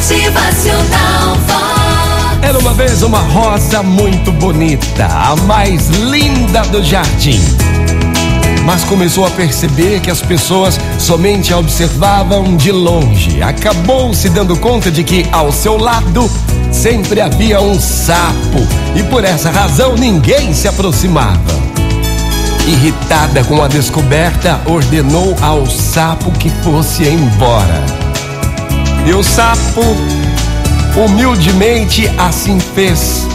Motivacional Vox. Era uma vez uma rosa muito bonita, a mais linda do jardim. Mas começou a perceber que as pessoas somente a observavam de longe. Acabou se dando conta de que ao seu lado sempre havia um sapo e por essa razão ninguém se aproximava. Irritada com a descoberta, ordenou ao sapo que fosse embora. E o sapo humildemente assim fez.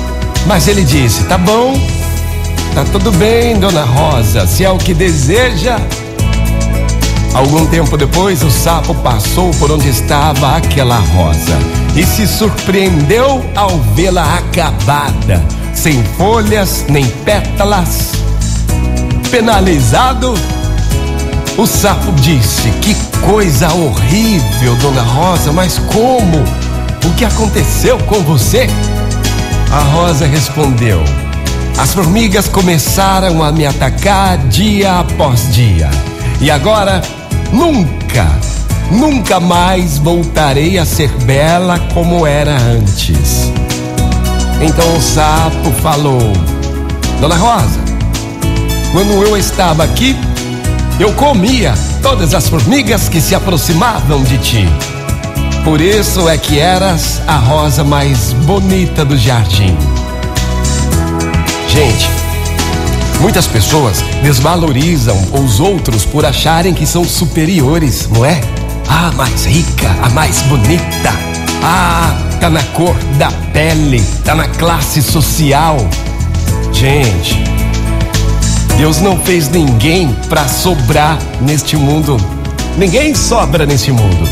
Mas ele disse: Tá bom, tá tudo bem, dona Rosa, se é o que deseja. Algum tempo depois, o sapo passou por onde estava aquela rosa e se surpreendeu ao vê-la acabada, sem folhas nem pétalas. Penalizado, o sapo disse: Que coisa horrível, dona Rosa, mas como? O que aconteceu com você? A Rosa respondeu: As formigas começaram a me atacar dia após dia. E agora, nunca, nunca mais voltarei a ser bela como era antes. Então o sapo falou: Dona Rosa, quando eu estava aqui, eu comia todas as formigas que se aproximavam de ti. Por isso é que eras a rosa mais bonita do jardim. Gente, muitas pessoas desvalorizam os outros por acharem que são superiores, não é? A mais rica, a mais bonita. Ah, tá na cor da pele, tá na classe social. Gente, Deus não fez ninguém para sobrar neste mundo. Ninguém sobra neste mundo.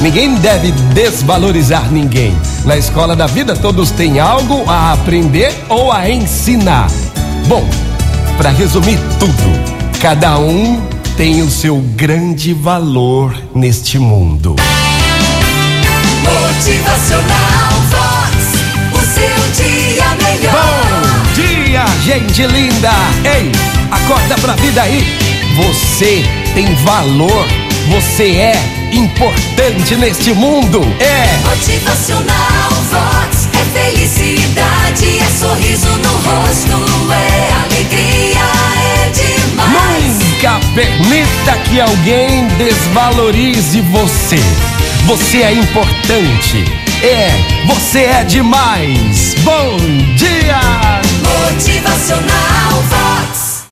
Ninguém deve desvalorizar ninguém. Na escola da vida, todos têm algo a aprender ou a ensinar. Bom, para resumir tudo, cada um tem o seu grande valor neste mundo. Motivacional Vox. O seu dia melhor. Bom dia, gente linda! Ei, acorda pra vida aí! Você tem valor, você é importante neste mundo! É! Motivacional Vox. É felicidade, é sorriso no rosto, é alegria, é demais. Nunca permita que alguém desvalorize você. Você é importante. É, você é demais. Bom dia! Motivacional Vox.